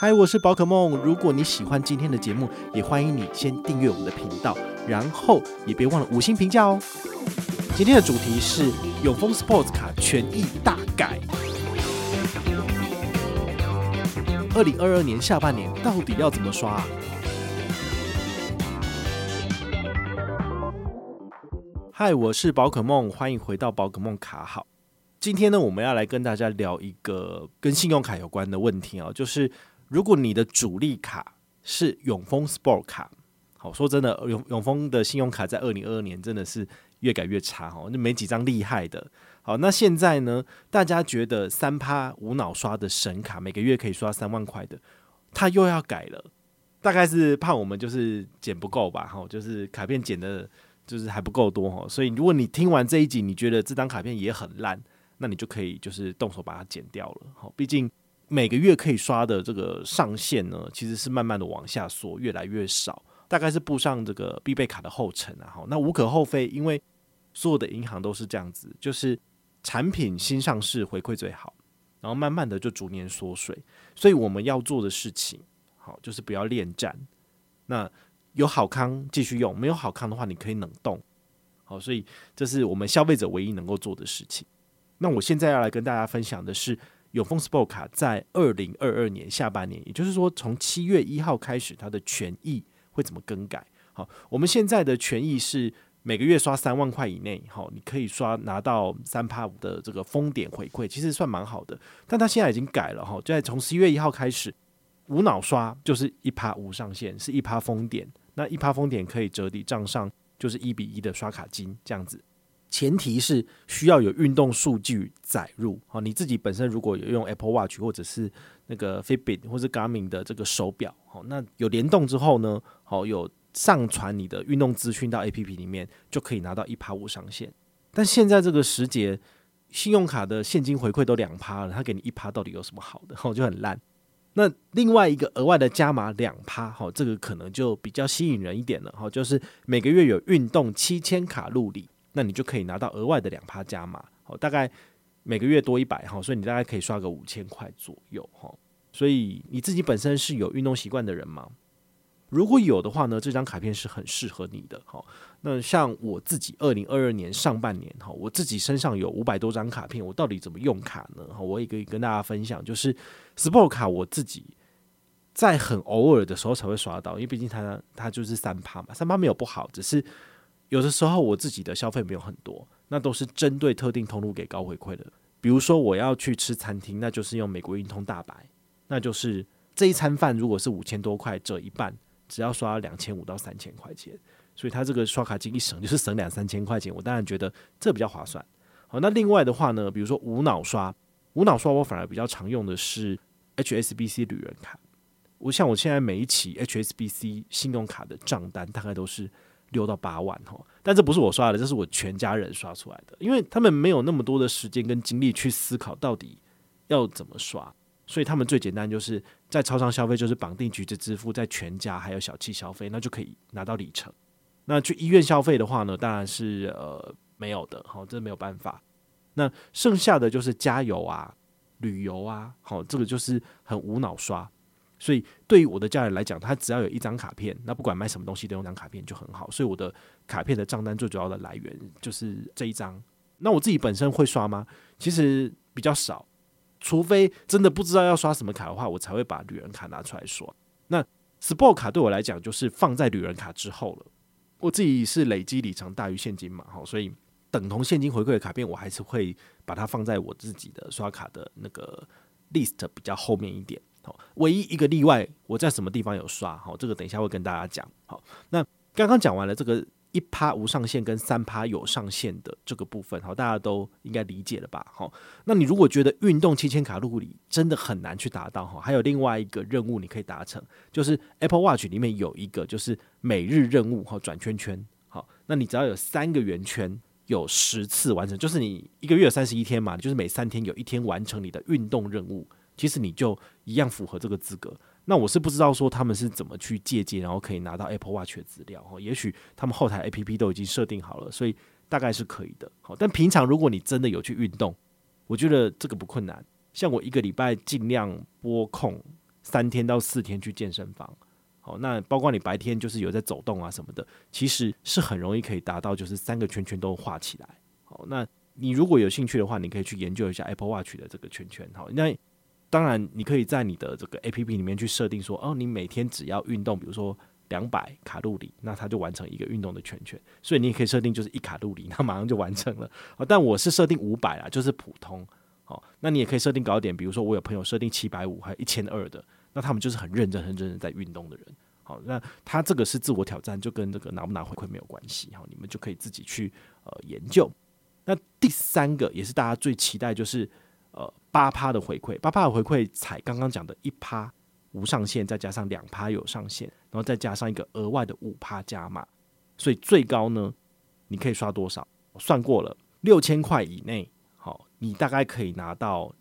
嗨，我是宝可梦。如果你喜欢今天的节目，也欢迎你先订阅我们的频道，然后也别忘了五星评价哦。今天的主题是永丰 Sports 卡权益大改。二零二二年下半年到底要怎么刷啊？嗨，我是宝可梦，欢迎回到宝可梦卡好。今天呢，我们要来跟大家聊一个跟信用卡有关的问题啊，就是。如果你的主力卡是永丰 Sport 卡，好，说真的，永永丰的信用卡在二零二二年真的是越改越差哈，就没几张厉害的。好，那现在呢，大家觉得三趴无脑刷的神卡，每个月可以刷三万块的，它又要改了，大概是怕我们就是捡不够吧，哈，就是卡片捡的，就是还不够多哈，所以如果你听完这一集，你觉得这张卡片也很烂，那你就可以就是动手把它剪掉了，好，毕竟。每个月可以刷的这个上限呢，其实是慢慢的往下缩，越来越少，大概是步上这个必备卡的后尘啊。好，那无可厚非，因为所有的银行都是这样子，就是产品新上市回馈最好，然后慢慢的就逐年缩水。所以我们要做的事情，好，就是不要恋战。那有好康继续用，没有好康的话，你可以冷冻。好，所以这是我们消费者唯一能够做的事情。那我现在要来跟大家分享的是。永丰 Sport 卡在二零二二年下半年，也就是说从七月一号开始，它的权益会怎么更改？好，我们现在的权益是每个月刷三万块以内，好，你可以刷拿到三趴五的这个丰点回馈，其实算蛮好的。但它现在已经改了哈，就在从十一月一号开始，无脑刷就是一趴无上限，是一趴丰点，那一趴丰点可以折抵账上就是一比一的刷卡金这样子。前提是需要有运动数据载入，好，你自己本身如果有用 Apple Watch 或者是那个 Fitbit 或者 Garmin 的这个手表，好，那有联动之后呢，好，有上传你的运动资讯到 APP 里面，就可以拿到一趴五上限。但现在这个时节，信用卡的现金回馈都两趴了，他给你一趴到底有什么好的？好，就很烂。那另外一个额外的加码两趴，好，这个可能就比较吸引人一点了，好，就是每个月有运动七千卡路里。那你就可以拿到额外的两趴加码，好，大概每个月多一百哈，所以你大概可以刷个五千块左右哈。所以你自己本身是有运动习惯的人吗？如果有的话呢，这张卡片是很适合你的。好，那像我自己二零二二年上半年哈，我自己身上有五百多张卡片，我到底怎么用卡呢？我也可以跟大家分享，就是 Sport 卡我自己在很偶尔的时候才会刷到，因为毕竟它它就是三趴嘛，三趴没有不好，只是。有的时候我自己的消费没有很多，那都是针对特定通路给高回馈的。比如说我要去吃餐厅，那就是用美国运通大白，那就是这一餐饭如果是五千多块折一半，只要刷两千五到三千块钱，所以他这个刷卡金一省就是省两三千块钱，我当然觉得这比较划算。好，那另外的话呢，比如说无脑刷，无脑刷我反而比较常用的是 HSBC 旅人卡。我像我现在每一期 HSBC 信用卡的账单大概都是。六到八万哈，但这不是我刷的，这是我全家人刷出来的，因为他们没有那么多的时间跟精力去思考到底要怎么刷，所以他们最简单就是在超商消费就是绑定橘子支付，在全家还有小七消费，那就可以拿到里程。那去医院消费的话呢，当然是呃没有的，好，这没有办法。那剩下的就是加油啊、旅游啊，好，这个就是很无脑刷。所以对于我的家人来讲，他只要有一张卡片，那不管买什么东西都用张卡片就很好。所以我的卡片的账单最主要的来源就是这一张。那我自己本身会刷吗？其实比较少，除非真的不知道要刷什么卡的话，我才会把旅人卡拿出来刷。那 Sport 卡对我来讲就是放在旅人卡之后了。我自己是累积里程大于现金嘛，好，所以等同现金回馈的卡片，我还是会把它放在我自己的刷卡的那个 list 比较后面一点。唯一一个例外，我在什么地方有刷？好，这个等一下会跟大家讲。好，那刚刚讲完了这个一趴无上限跟三趴有上限的这个部分，好，大家都应该理解了吧？好，那你如果觉得运动七千卡路里真的很难去达到，哈，还有另外一个任务你可以达成，就是 Apple Watch 里面有一个就是每日任务，哈，转圈圈。好，那你只要有三个圆圈，有十次完成，就是你一个月三十一天嘛，就是每三天有一天完成你的运动任务。其实你就一样符合这个资格。那我是不知道说他们是怎么去借鉴，然后可以拿到 Apple Watch 的资料。也许他们后台 APP 都已经设定好了，所以大概是可以的。好，但平常如果你真的有去运动，我觉得这个不困难。像我一个礼拜尽量拨空三天到四天去健身房。好，那包括你白天就是有在走动啊什么的，其实是很容易可以达到，就是三个圈圈都画起来。好，那你如果有兴趣的话，你可以去研究一下 Apple Watch 的这个圈圈。好，那当然你可以在你的这个 APP 里面去设定说，哦，你每天只要运动，比如说两百卡路里，那它就完成一个运动的圈圈。所以你也可以设定就是一卡路里，那马上就完成了。好，但我是设定五百啦，就是普通。好，那你也可以设定高点，比如说我有朋友设定七百五，还有一千二的。那他们就是很认真、很认真在运动的人。好，那他这个是自我挑战，就跟这个拿不拿回馈没有关系。好，你们就可以自己去呃研究。那第三个也是大家最期待，就是八趴的回馈。八趴的回馈采刚刚讲的一趴无上限，再加上两趴有上限，然后再加上一个额外的五趴加码，所以最高呢，你可以刷多少？我算过了，六千块以内，好，你大概可以拿到。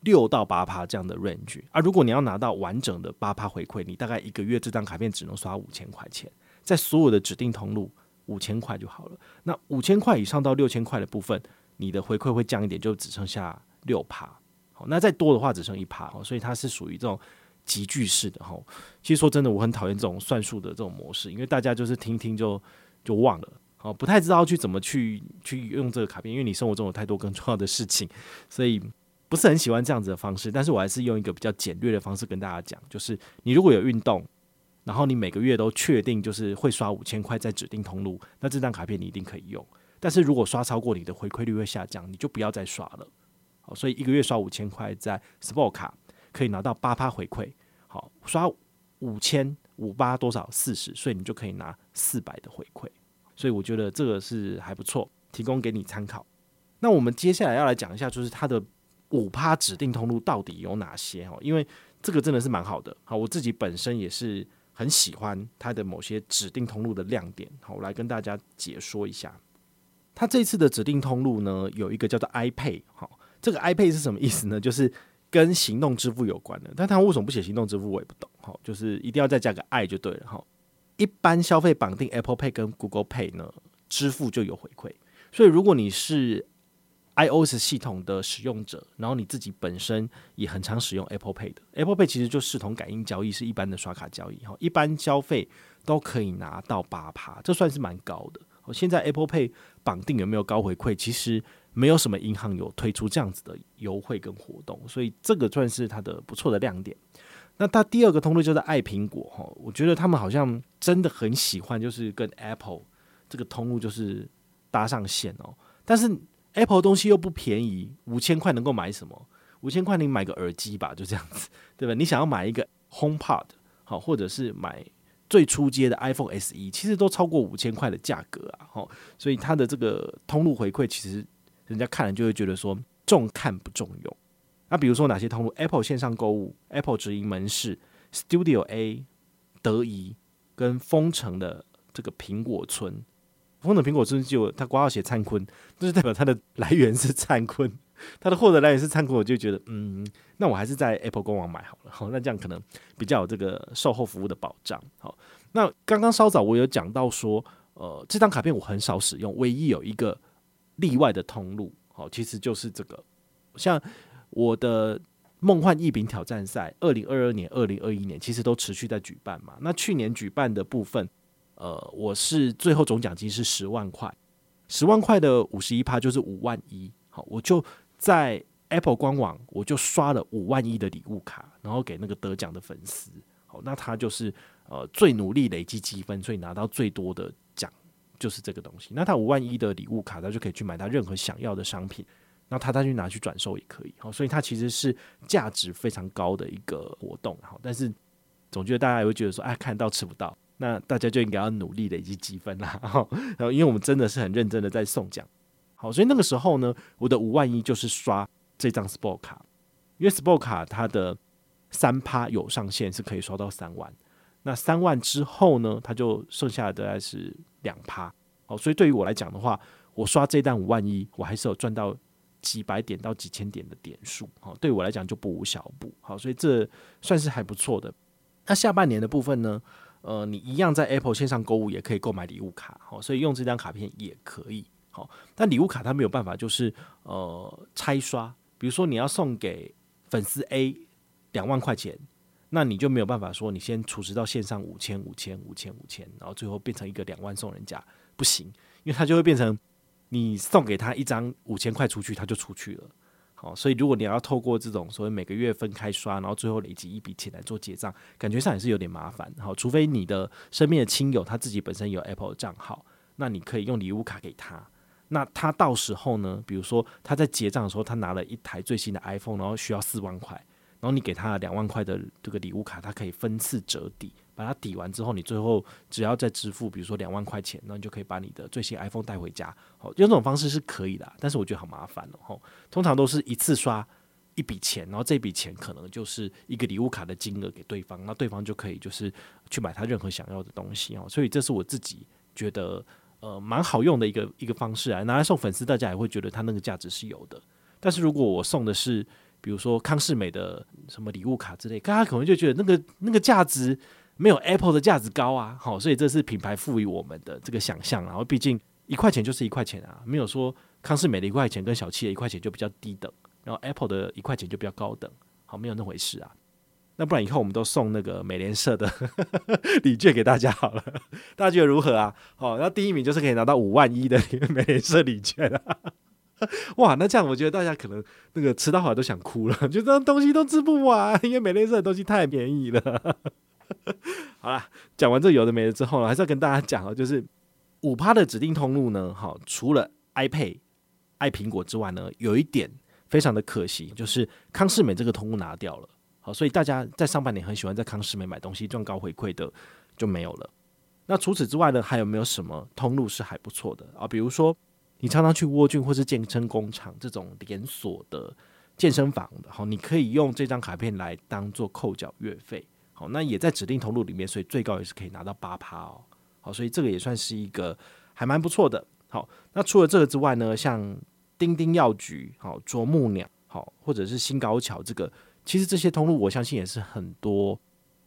六到八趴这样的 range 啊，如果你要拿到完整的八趴回馈，你大概一个月这张卡片只能刷五千块钱，在所有的指定通路五千块就好了。那五千块以上到六千块的部分，你的回馈会降一点，就只剩下六趴。好，那再多的话只剩一趴。所以它是属于这种集聚式的哈。其实说真的，我很讨厌这种算数的这种模式，因为大家就是听听就就忘了，好，不太知道去怎么去去用这个卡片，因为你生活中有太多更重要的事情，所以。不是很喜欢这样子的方式，但是我还是用一个比较简略的方式跟大家讲，就是你如果有运动，然后你每个月都确定就是会刷五千块在指定通路，那这张卡片你一定可以用。但是如果刷超过，你的回馈率会下降，你就不要再刷了。好，所以一个月刷五千块在 Sport 卡可以拿到八趴回馈。好，刷五千五八多少四十，所以你就可以拿四百的回馈。所以我觉得这个是还不错，提供给你参考。那我们接下来要来讲一下，就是它的。五趴指定通路到底有哪些？哈，因为这个真的是蛮好的。好，我自己本身也是很喜欢它的某些指定通路的亮点。好，我来跟大家解说一下。它这次的指定通路呢，有一个叫做 iPay。好，这个 iPay 是什么意思呢？就是跟行动支付有关的。但它为什么不写行动支付，我也不懂。好，就是一定要再加个 i 就对了。哈，一般消费绑定 Apple Pay 跟 Google Pay 呢，支付就有回馈。所以如果你是 iOS 系统的使用者，然后你自己本身也很常使用 Apple Pay 的 Apple Pay，其实就视同感应交易，是一般的刷卡交易哈，一般消费都可以拿到八趴，这算是蛮高的。现在 Apple Pay 绑定有没有高回馈？其实没有什么银行有推出这样子的优惠跟活动，所以这个算是它的不错的亮点。那它第二个通路就是爱苹果哈，我觉得他们好像真的很喜欢，就是跟 Apple 这个通路就是搭上线哦，但是。Apple 东西又不便宜，五千块能够买什么？五千块你买个耳机吧，就这样子，对吧？你想要买一个 HomePod 好，或者是买最初阶的 iPhone SE，其实都超过五千块的价格啊，好，所以它的这个通路回馈，其实人家看了就会觉得说重看不重用。那比如说哪些通路？Apple 线上购物、Apple 直营门市、Studio A、德仪跟丰城的这个苹果村。丰城苹果村就它挂号写灿坤，就是代表它的来源是灿坤，它的获得来源是灿坤，我就觉得嗯，那我还是在 Apple 官网买好了，好，那这样可能比较有这个售后服务的保障。好，那刚刚稍早我有讲到说，呃，这张卡片我很少使用，唯一有一个例外的通路，好，其实就是这个，像我的梦幻异饼挑战赛，二零二二年、二零二一年其实都持续在举办嘛，那去年举办的部分。呃，我是最后总奖金是十万块，十万块的五十一趴就是五万一。好，我就在 Apple 官网，我就刷了五万一的礼物卡，然后给那个得奖的粉丝。好，那他就是呃最努力累积积分，所以拿到最多的就是这个东西。那他五万一的礼物卡，他就可以去买他任何想要的商品，那他再去拿去转售也可以。好，所以它其实是价值非常高的一个活动。好，但是总觉得大家也会觉得说，哎，看到吃不到。那大家就应该要努力累积积分啦，然后因为我们真的是很认真的在送奖，好，所以那个时候呢，我的五万一就是刷这张 Sport 卡，因为 Sport 卡它的三趴有上限是可以刷到三万，那三万之后呢，它就剩下的大概是两趴，好，所以对于我来讲的话，我刷这单五万一，我还是有赚到几百点到几千点的点数，好，对我来讲就不无小补，好，所以这算是还不错的。那下半年的部分呢？呃，你一样在 Apple 线上购物也可以购买礼物卡，好，所以用这张卡片也可以，好，但礼物卡它没有办法，就是呃拆刷，比如说你要送给粉丝 A 两万块钱，那你就没有办法说你先储值到线上五千五千五千五千，然后最后变成一个两万送人家，不行，因为它就会变成你送给他一张五千块出去，他就出去了。好，所以如果你要透过这种所谓每个月分开刷，然后最后累积一笔钱来做结账，感觉上也是有点麻烦。好，除非你的身边的亲友他自己本身有 Apple 的账号，那你可以用礼物卡给他。那他到时候呢，比如说他在结账的时候，他拿了一台最新的 iPhone，然后需要四万块。然后你给他两万块的这个礼物卡，他可以分次折抵，把它抵完之后，你最后只要再支付，比如说两万块钱，那你就可以把你的最新 iPhone 带回家。好，用这种方式是可以的，但是我觉得好麻烦哦。通常都是一次刷一笔钱，然后这笔钱可能就是一个礼物卡的金额给对方，那对方就可以就是去买他任何想要的东西哦。所以这是我自己觉得呃蛮好用的一个一个方式啊，拿来送粉丝，大家也会觉得它那个价值是有的。但是如果我送的是比如说康世美的什么礼物卡之类，大家可能就觉得那个那个价值没有 Apple 的价值高啊，好，所以这是品牌赋予我们的这个想象。然后毕竟一块钱就是一块钱啊，没有说康世美的一块钱跟小七的一块钱就比较低等，然后 Apple 的一块钱就比较高等，好，没有那回事啊。那不然以后我们都送那个美联社的 礼券给大家好了，大家觉得如何啊？好，那第一名就是可以拿到五万一的美联社礼券啊。哇，那这样我觉得大家可能那个吃到后来都想哭了，就这东西都吃不完，因为美乐社的东西太便宜了。好啦，讲完这有的没的之后呢，还是要跟大家讲哦，就是五趴的指定通路呢，好，除了 iPay 爱苹果之外呢，有一点非常的可惜，就是康世美这个通路拿掉了。好，所以大家在上半年很喜欢在康世美买东西赚高回馈的就没有了。那除此之外呢，还有没有什么通路是还不错的啊？比如说。你常常去沃郡或是健身工厂这种连锁的健身房，好，你可以用这张卡片来当做扣缴月费，好，那也在指定通路里面，所以最高也是可以拿到八趴哦，好，所以这个也算是一个还蛮不错的。好，那除了这个之外呢，像丁丁药局、好啄木鸟、好或者是新高桥这个，其实这些通路我相信也是很多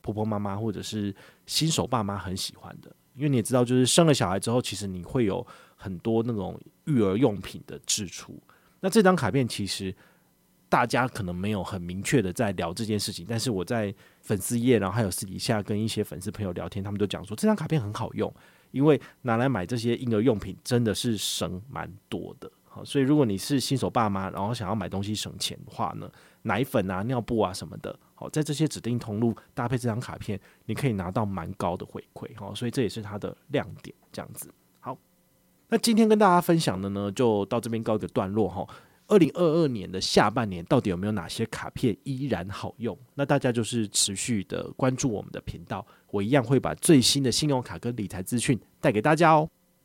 婆婆妈妈或者是新手爸妈很喜欢的，因为你也知道，就是生了小孩之后，其实你会有。很多那种育儿用品的支出，那这张卡片其实大家可能没有很明确的在聊这件事情，但是我在粉丝页，然后还有私底下跟一些粉丝朋友聊天，他们都讲说这张卡片很好用，因为拿来买这些婴儿用品真的是省蛮多的。好，所以如果你是新手爸妈，然后想要买东西省钱的话呢，奶粉啊、尿布啊什么的，好，在这些指定通路搭配这张卡片，你可以拿到蛮高的回馈。好，所以这也是它的亮点，这样子。好那今天跟大家分享的呢，就到这边告一个段落哈。二零二二年的下半年，到底有没有哪些卡片依然好用？那大家就是持续的关注我们的频道，我一样会把最新的信用卡跟理财资讯带给大家哦。